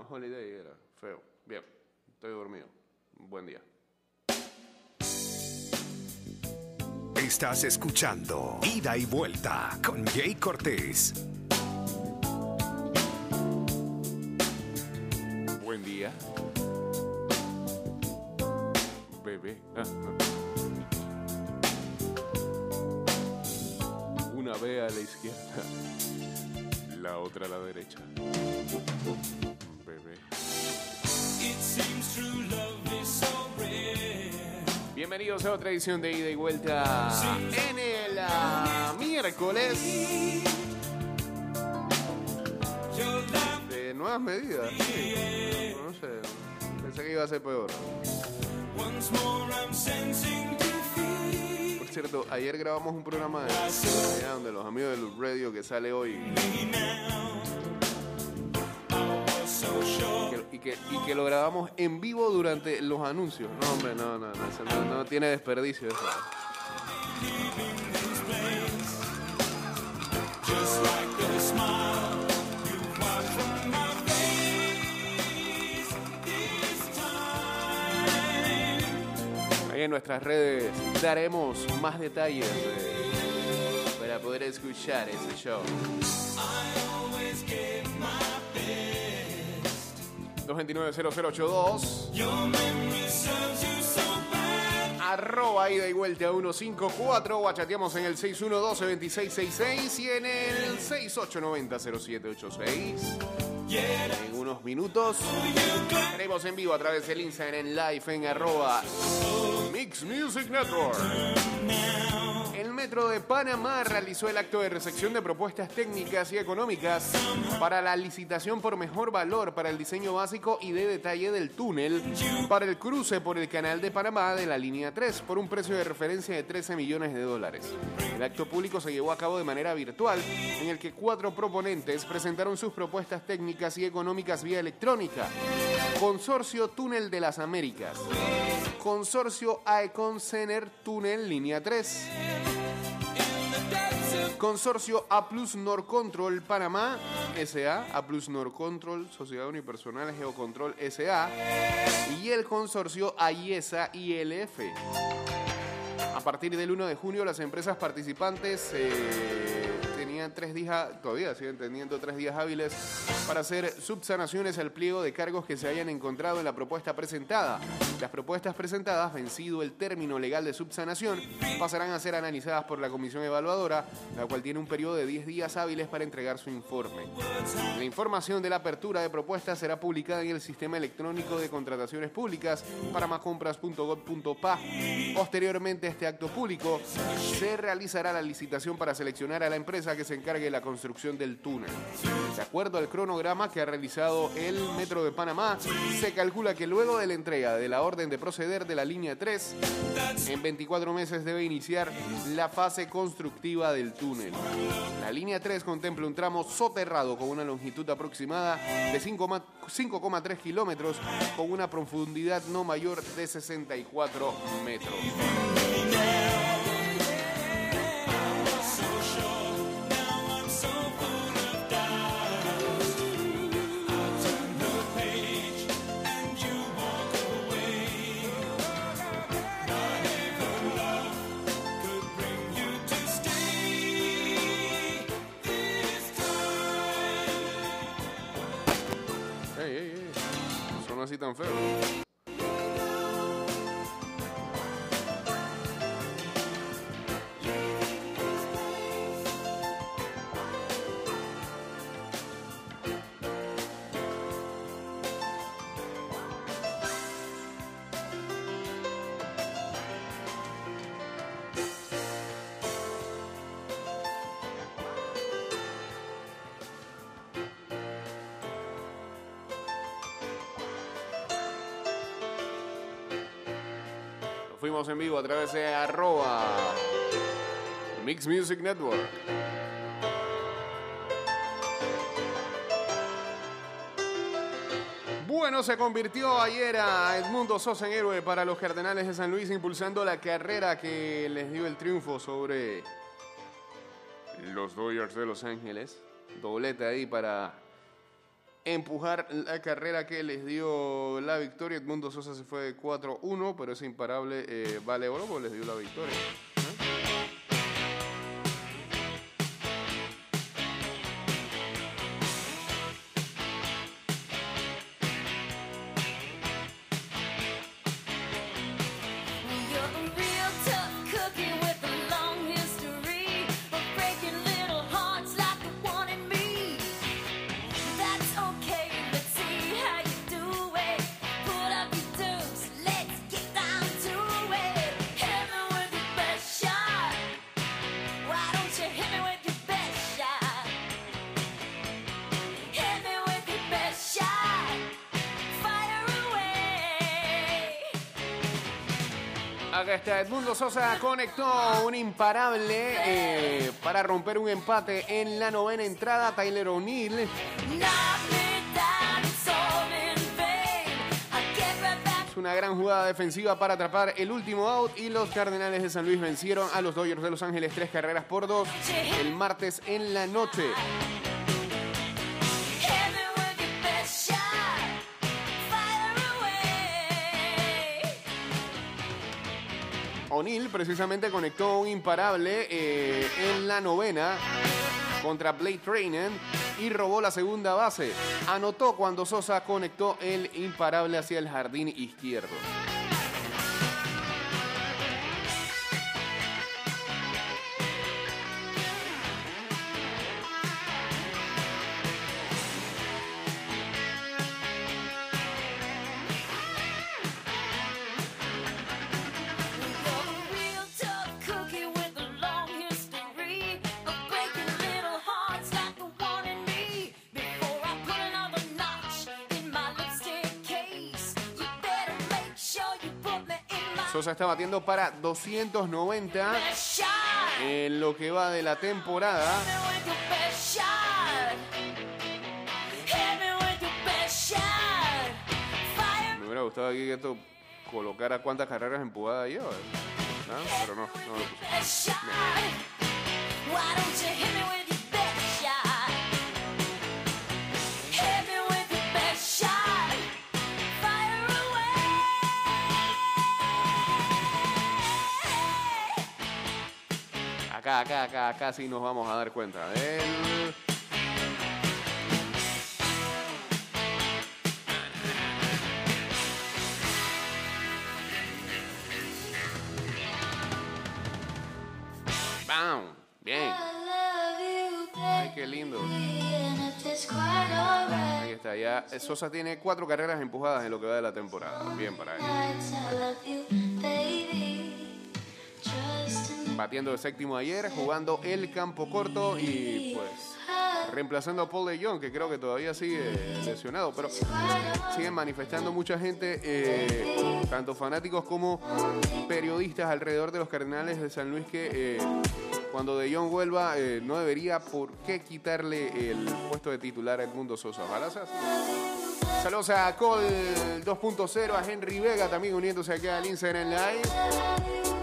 No, Holiday era feo. Bien, estoy dormido. Buen día. Estás escuchando Ida y Vuelta con Jay Cortés. Buen día. Bebé. Una ve a la izquierda, la otra a la derecha. Bienvenidos a otra edición de Ida y Vuelta en el ah, miércoles de nuevas medidas. No, sé, pensé que iba a ser peor. Por cierto, ayer grabamos un programa de, donde los amigos del Radio que sale hoy. Y, que, y que lo grabamos en vivo durante los anuncios. No, hombre, no, no, no, no, tiene desperdicio eso. Ahí en nuestras redes daremos más detalles para poder escuchar ese show. 229-0082 Arroba ida y vuelta a 154 o chateamos en el 612-2666 y en el 6890-0786 En unos minutos estaremos en vivo a través del Instagram en live en arroba Mix Music Network Metro de Panamá realizó el acto de recepción de propuestas técnicas y económicas para la licitación por mejor valor para el diseño básico y de detalle del túnel para el cruce por el Canal de Panamá de la línea 3 por un precio de referencia de 13 millones de dólares. El acto público se llevó a cabo de manera virtual en el que cuatro proponentes presentaron sus propuestas técnicas y económicas vía electrónica. Consorcio Túnel de las Américas. Consorcio Aecon Cener Túnel Línea 3. Consorcio A Plus Norcontrol Panamá SA, A Plus Norcontrol Sociedad Unipersonal Geocontrol SA y el consorcio AIESA ILF. A partir del 1 de junio las empresas participantes eh, tenían tres días, todavía siguen teniendo tres días hábiles para hacer subsanaciones al pliego de cargos que se hayan encontrado en la propuesta presentada. Las propuestas presentadas, vencido el término legal de subsanación, pasarán a ser analizadas por la comisión evaluadora, la cual tiene un periodo de 10 días hábiles para entregar su informe. La información de la apertura de propuestas será publicada en el sistema electrónico de contrataciones públicas paramacompras.gov.pa. Posteriormente a este acto público, se realizará la licitación para seleccionar a la empresa que se encargue de la construcción del túnel. De acuerdo al cronograma que ha realizado el Metro de Panamá, se calcula que luego de la entrega de la orden de proceder de la línea 3, en 24 meses debe iniciar la fase constructiva del túnel. La línea 3 contempla un tramo soterrado con una longitud aproximada de 5,- 5,3 kilómetros con una profundidad no mayor de 64 metros. No son Fuimos en vivo a través de arroba Mix Music Network. Bueno, se convirtió ayer a Edmundo Sosa en héroe para los Cardenales de San Luis, impulsando la carrera que les dio el triunfo sobre los Dodgers de Los Ángeles. Doblete ahí para empujar la carrera que les dio la victoria. Edmundo Sosa se fue de 4-1, pero ese imparable eh, vale oro les dio la victoria. Acá está Edmundo Sosa, conectó un imparable eh, para romper un empate en la novena entrada. Tyler O'Neill una gran jugada defensiva para atrapar el último out y los Cardenales de San Luis vencieron a los Dodgers de Los Ángeles tres carreras por dos el martes en la noche. O'Neill precisamente conectó un imparable eh, en la novena contra Blake Trainen y robó la segunda base. Anotó cuando Sosa conectó el imparable hacia el jardín izquierdo. Sosa está batiendo para 290 best shot. en lo que va de la temporada. Me hubiera gustado aquí que esto colocara cuántas carreras empujadas lleva. ¿ah? Pero no, no lo puso. Acá, acá, acá, acá sí nos vamos a dar cuenta. del- ¡Bam! Bien. Ay, qué lindo. Ahí está, ya. Sosa tiene cuatro carreras empujadas en lo que va de la temporada. Bien para él. Batiendo de séptimo ayer, jugando el campo corto y pues reemplazando a Paul de Jong, que creo que todavía sigue lesionado, pero siguen manifestando mucha gente, eh, tanto fanáticos como periodistas alrededor de los Cardenales de San Luis, que eh, cuando de Jong vuelva eh, no debería por qué quitarle el puesto de titular a Edmundo Sosa. Saludos a Col 2.0, a Henry Vega también uniéndose aquí al Instagram Live.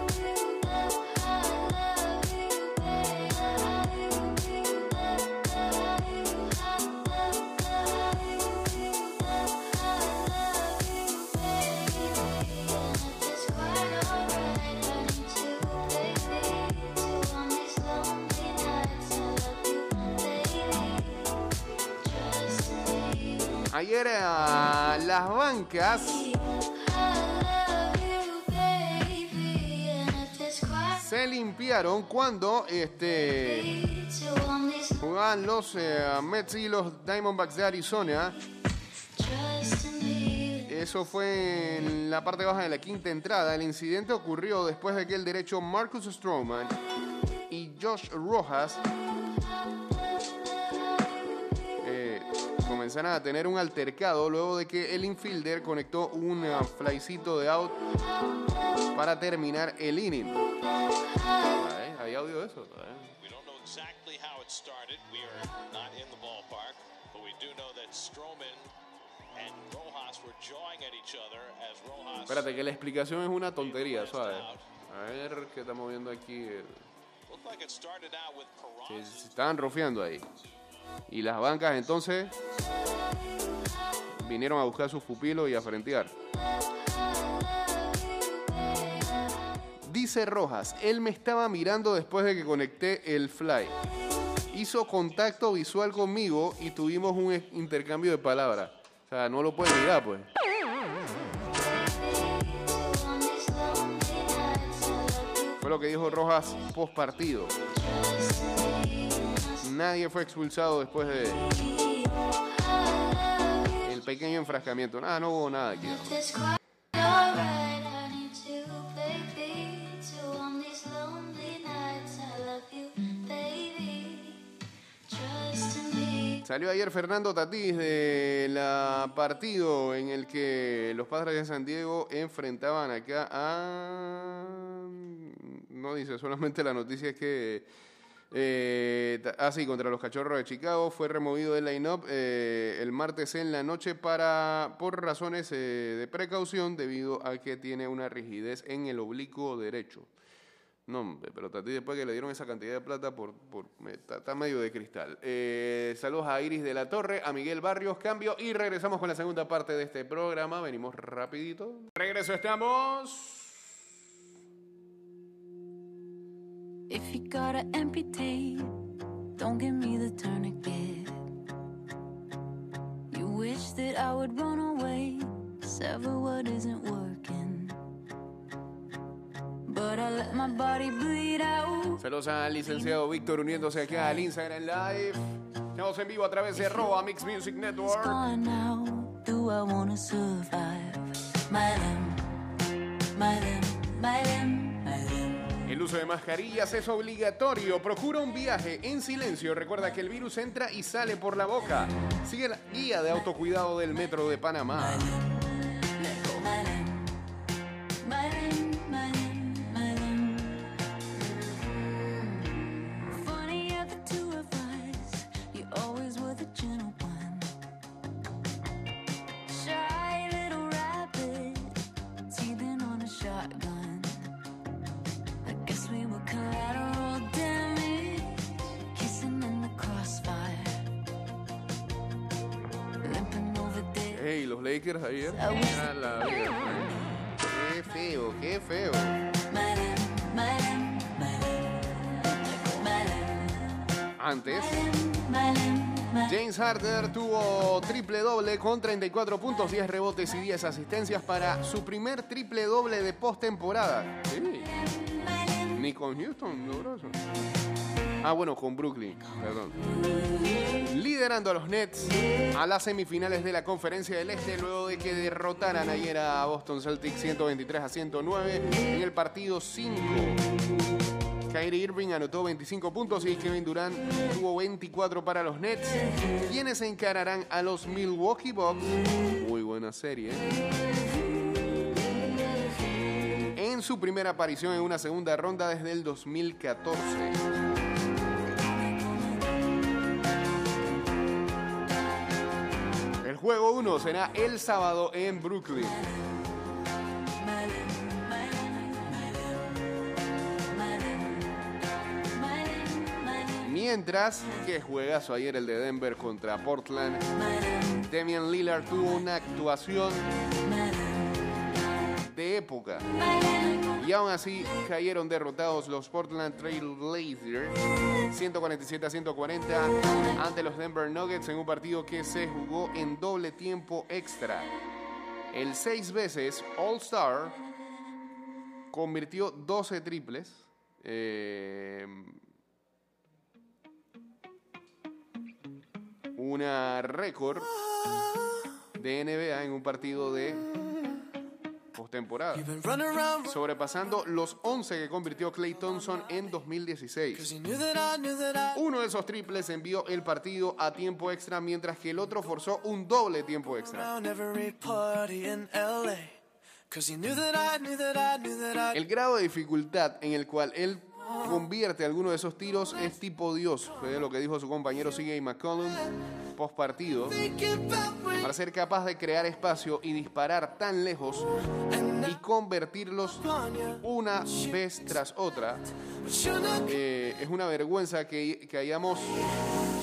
Ayer las bancas se limpiaron cuando este, jugaban los eh, Mets y los Diamondbacks de Arizona. Eso fue en la parte baja de la quinta entrada. El incidente ocurrió después de que el derecho Marcus Stroman y Josh Rojas comenzaron a tener un altercado luego de que el infielder conectó un eh, flycito de out para terminar el inning. Ay, ¿Hay audio de eso? Ay. We don't know exactly how it started. We are not in the ballpark, but we do know that Stroman and Rojas were jawing at each other as Rojas. Espérate, que la explicación es una tontería, suave. A ver qué estamos viendo aquí. Peraza. se estaban rofeando ahí. Y las bancas entonces vinieron a buscar sus pupilos y a frentear. Dice Rojas, él me estaba mirando después de que conecté el fly. Hizo contacto visual conmigo y tuvimos un intercambio de palabras. O sea, no lo puede mirar, pues. Lo que dijo Rojas post partido. Nadie fue expulsado después de el pequeño enfrascamiento. Nada, no hubo nada aquí. Salió ayer Fernando Tatís de la partido en el que los padres de San Diego enfrentaban acá a... No dice, solamente la noticia es que... Eh, ah, sí, contra los Cachorros de Chicago fue removido del line-up eh, el martes en la noche para, por razones eh, de precaución debido a que tiene una rigidez en el oblicuo derecho. No, hombre, pero Tati después que le dieron esa cantidad de plata por, por está, está medio de cristal. Eh, saludos a Iris de la Torre, a Miguel Barrios, cambio y regresamos con la segunda parte de este programa. Venimos rapidito. Regreso estamos. If you gotta amputate, don't give me the tourniquet. You wish that I would run away, sever what isn't working. But I let my body bleed out. Saludos al licenciado Víctor uniéndose acá al Instagram Live. Estamos en vivo a través de arroba Mix Music Network. Now, do I wanna survive? My limb, my limb, my limb. Uso de mascarillas es obligatorio. Procura un viaje en silencio. Recuerda que el virus entra y sale por la boca. Sigue la guía de autocuidado del Metro de Panamá. Los Lakers ayer. La. Qué feo, qué feo. Antes, James Harder tuvo triple doble con 34 puntos, 10 rebotes y 10 asistencias para su primer triple doble de postemporada. Sí. Con Houston logró eso. Ah, bueno, con Brooklyn, perdón. Liderando a los Nets a las semifinales de la Conferencia del Este luego de que derrotaran ayer a Boston Celtics 123 a 109 en el partido 5. Kyrie Irving anotó 25 puntos y Kevin Durant tuvo 24 para los Nets, quienes encararán a los Milwaukee Bucks. Muy buena serie. ¿eh? Su primera aparición en una segunda ronda desde el 2014. El juego 1 será el sábado en Brooklyn. Mientras que juegazo ayer el de Denver contra Portland. Damian Lillard tuvo una actuación de época. Y aún así cayeron derrotados los Portland Trail Blazers 147 a 140 ante los Denver Nuggets en un partido que se jugó en doble tiempo extra. El seis veces All-Star convirtió 12 triples. eh, una récord de NBA en un partido de postemporada, sobrepasando los 11 que convirtió Clay Thompson en 2016. Uno de esos triples envió el partido a tiempo extra, mientras que el otro forzó un doble tiempo extra. El grado de dificultad en el cual él convierte alguno de esos tiros es tipo Dios, fue lo que dijo su compañero CJ McCollum. post partido para ser capaz de crear espacio y disparar tan lejos y convertirlos una vez tras otra. Eh, es una vergüenza que, que hayamos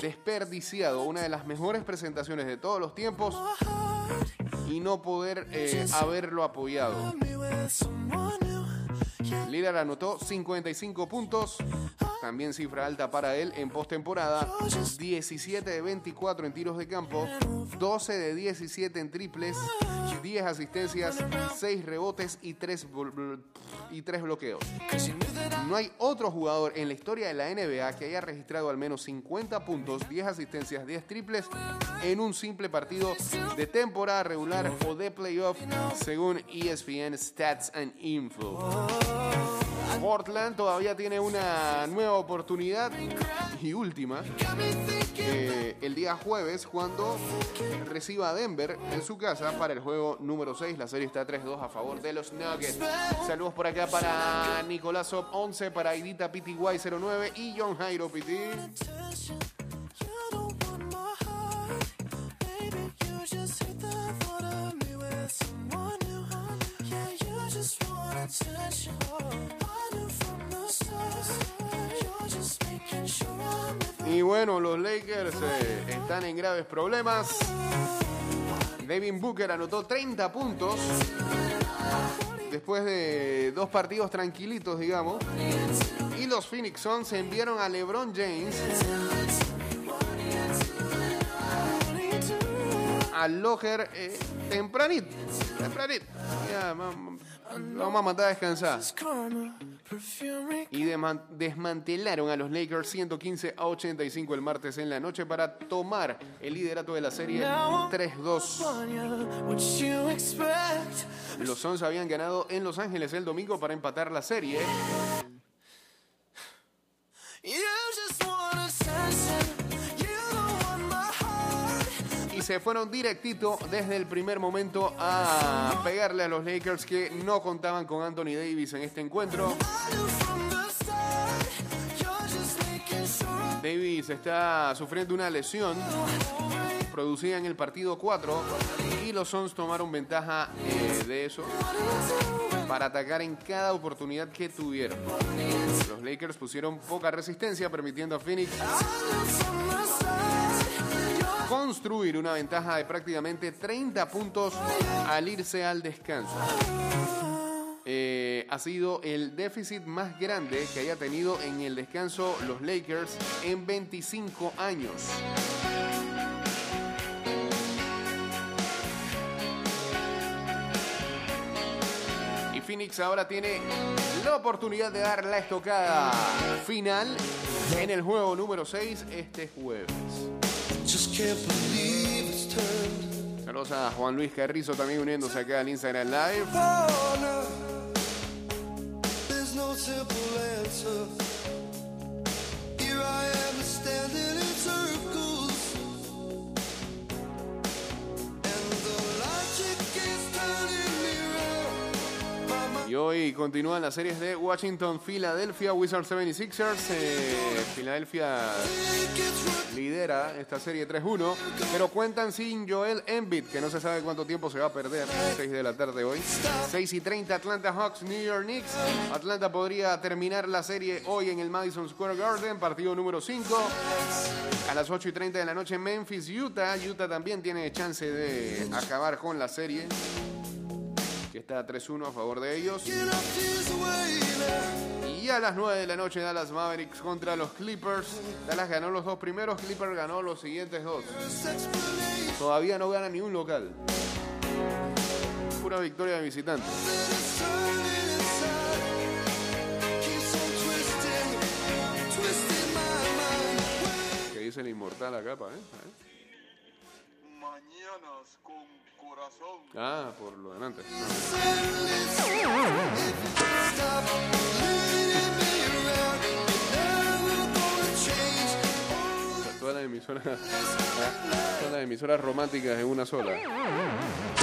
desperdiciado una de las mejores presentaciones de todos los tiempos y no poder eh, haberlo apoyado. Lillard anotó 55 puntos, también cifra alta para él en postemporada, 17 de 24 en tiros de campo, 12 de 17 en triples, 10 asistencias, 6 rebotes y 3, y 3 bloqueos. No hay otro jugador en la historia de la NBA que haya registrado al menos 50 puntos, 10 asistencias, 10 triples en un simple partido de temporada regular o de playoff, según ESPN Stats and Info. Portland todavía tiene una nueva oportunidad y última eh, el día jueves cuando reciba a Denver en su casa para el juego número 6. La serie está 3-2 a favor de los Nuggets. Saludos por acá para Nicolás Op 11, para Idita PTY 09 y John Jairo PT. Y bueno, los Lakers eh, están en graves problemas. Devin Booker anotó 30 puntos después de dos partidos tranquilitos, digamos. Y los Phoenix Suns enviaron a LeBron James al locker eh, tempranito. Tempranito. Ya, vamos a mandar a descansar. Y desmantelaron a los Lakers 115 a 85 el martes en la noche para tomar el liderato de la serie 3-2. Los Suns habían ganado en Los Ángeles el domingo para empatar la serie. Y se fueron directito desde el primer momento a pegarle a los Lakers que no contaban con Anthony Davis en este encuentro. Davis está sufriendo una lesión producida en el partido 4 y los Suns tomaron ventaja eh, de eso para atacar en cada oportunidad que tuvieron. Los Lakers pusieron poca resistencia permitiendo a Phoenix construir una ventaja de prácticamente 30 puntos al irse al descanso. Eh, ha sido el déficit más grande que haya tenido en el descanso los Lakers en 25 años. Y Phoenix ahora tiene la oportunidad de dar la estocada final en el juego número 6 este jueves. Saludos a Juan Luis Carrizo también uniéndose acá al Instagram Live. No. There's no simple answer. Here I am standing Hoy continúan las series de Washington, Filadelfia, Wizards 76ers. Eh, right. lidera esta serie 3-1, pero cuentan sin Joel Embiid, que no se sabe cuánto tiempo se va a perder. 6 de la tarde hoy. 6 y 30 Atlanta Hawks, New York Knicks. Atlanta podría terminar la serie hoy en el Madison Square Garden, partido número 5. A las 8 y 30 de la noche Memphis, Utah. Utah también tiene chance de acabar con la serie, que está 3-1 a favor de ellos. Y a las 9 de la noche Dallas Mavericks contra los Clippers. Dallas ganó los dos primeros, Clippers ganó los siguientes dos. Todavía no gana ni un local. Pura victoria de visitante. Que dice el inmortal acá, pa, ¿eh? ¿Eh? Mañanas con. Ah, por lo delante. Todas las emisoras, todas las emisoras románticas en una sola.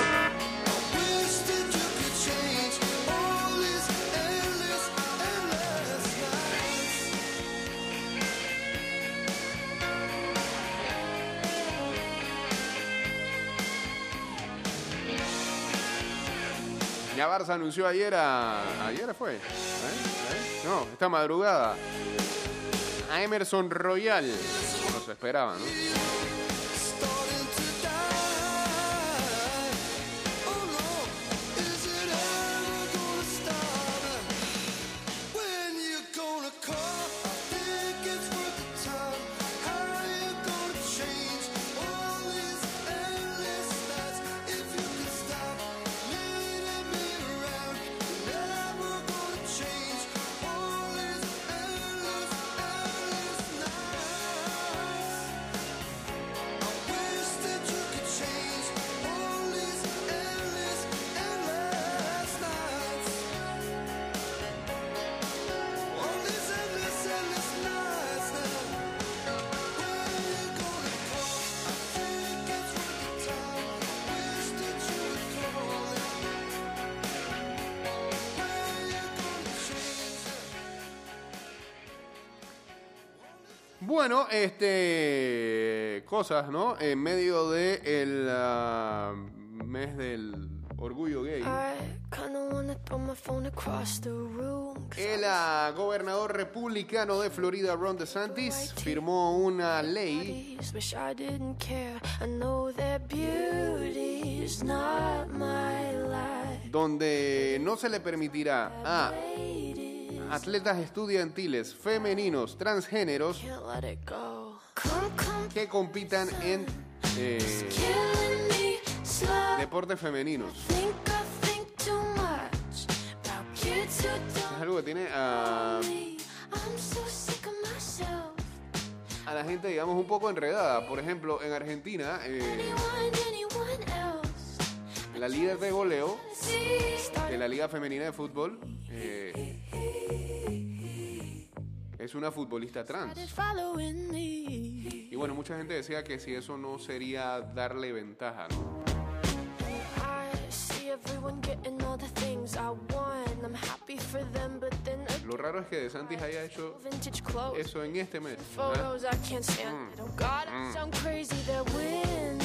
Ya Barça anunció ayer a... ¿Ayer fue? ¿Eh? ¿Eh? No, esta madrugada. A Emerson Royal. No se esperaba, ¿no? Bueno, este. Cosas, ¿no? En medio de el ah, mes del orgullo gay. El ah, gobernador republicano de Florida, Ron DeSantis, firmó una ley donde no se le permitirá a Ladies, atletas estudiantiles femeninos transgéneros can't let it go. Come, come, que compitan en eh, deportes femeninos. Es algo que tiene a, a la gente, digamos, un poco enredada. Por ejemplo, en Argentina, eh, la líder de goleo de la Liga Femenina de Fútbol eh, es una futbolista trans. Y bueno, mucha gente decía que si eso no sería darle ventaja, ¿no? Lo raro es que DeSantis haya hecho eso en este mes. I can't stand it. God, I sound crazy. That win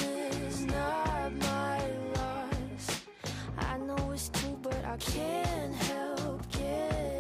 is not my loss. I know it's true, but I can't help getting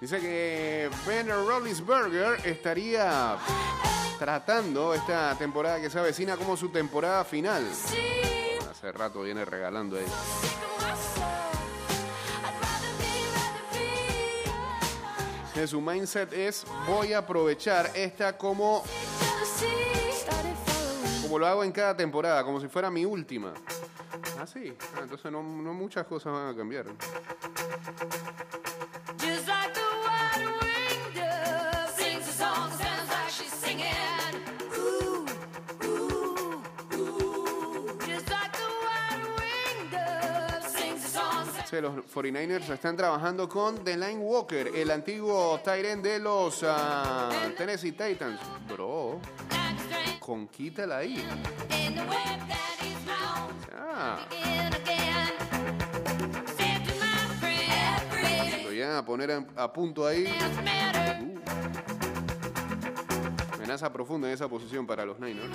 Dice que Ben Roethlisberger estaría tratando esta temporada que se avecina como su temporada final. Hace rato viene regalando ahí. Que su mindset es voy a aprovechar esta como, como lo hago en cada temporada, como si fuera mi última. Ah, sí. Ah, entonces no, no muchas cosas van a cambiar. The the los 49ers están trabajando con Line Walker, el antiguo Tyrant de los ah, Tennessee Titans. Bro, conquítala ahí. Lo llegan a poner a, a punto ahí. Uh. Amenaza profunda en esa posición para los Niners.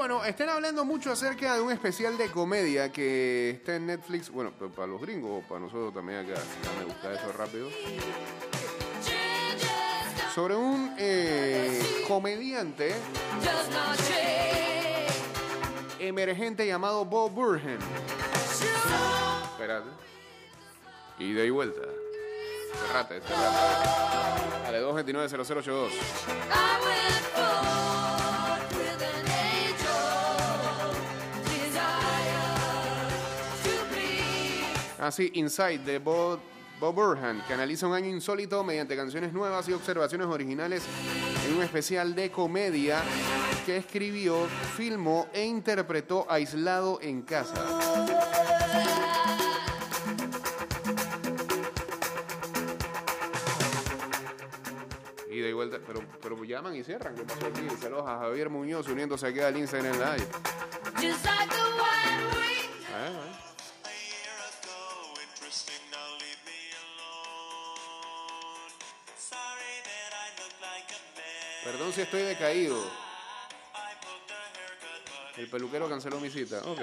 Bueno, están hablando mucho acerca de un especial de comedia que está en Netflix. Bueno, para los gringos o para nosotros también acá. Ya me gusta eso rápido. Sobre un eh, comediante emergente llamado Bob Burhan. Espérate. Y vuelta. Cerrate, cerrate. Dale, 229-0082. Así, Inside de Bob, Bob Burhan, que analiza un año insólito mediante canciones nuevas y observaciones originales en un especial de comedia que escribió, filmó e interpretó aislado en casa. Y vuelta, pero, pero llaman y cierran. A Javier Muñoz uniéndose aquí al Instagram Live. Si estoy decaído. El peluquero canceló mi cita. Ok.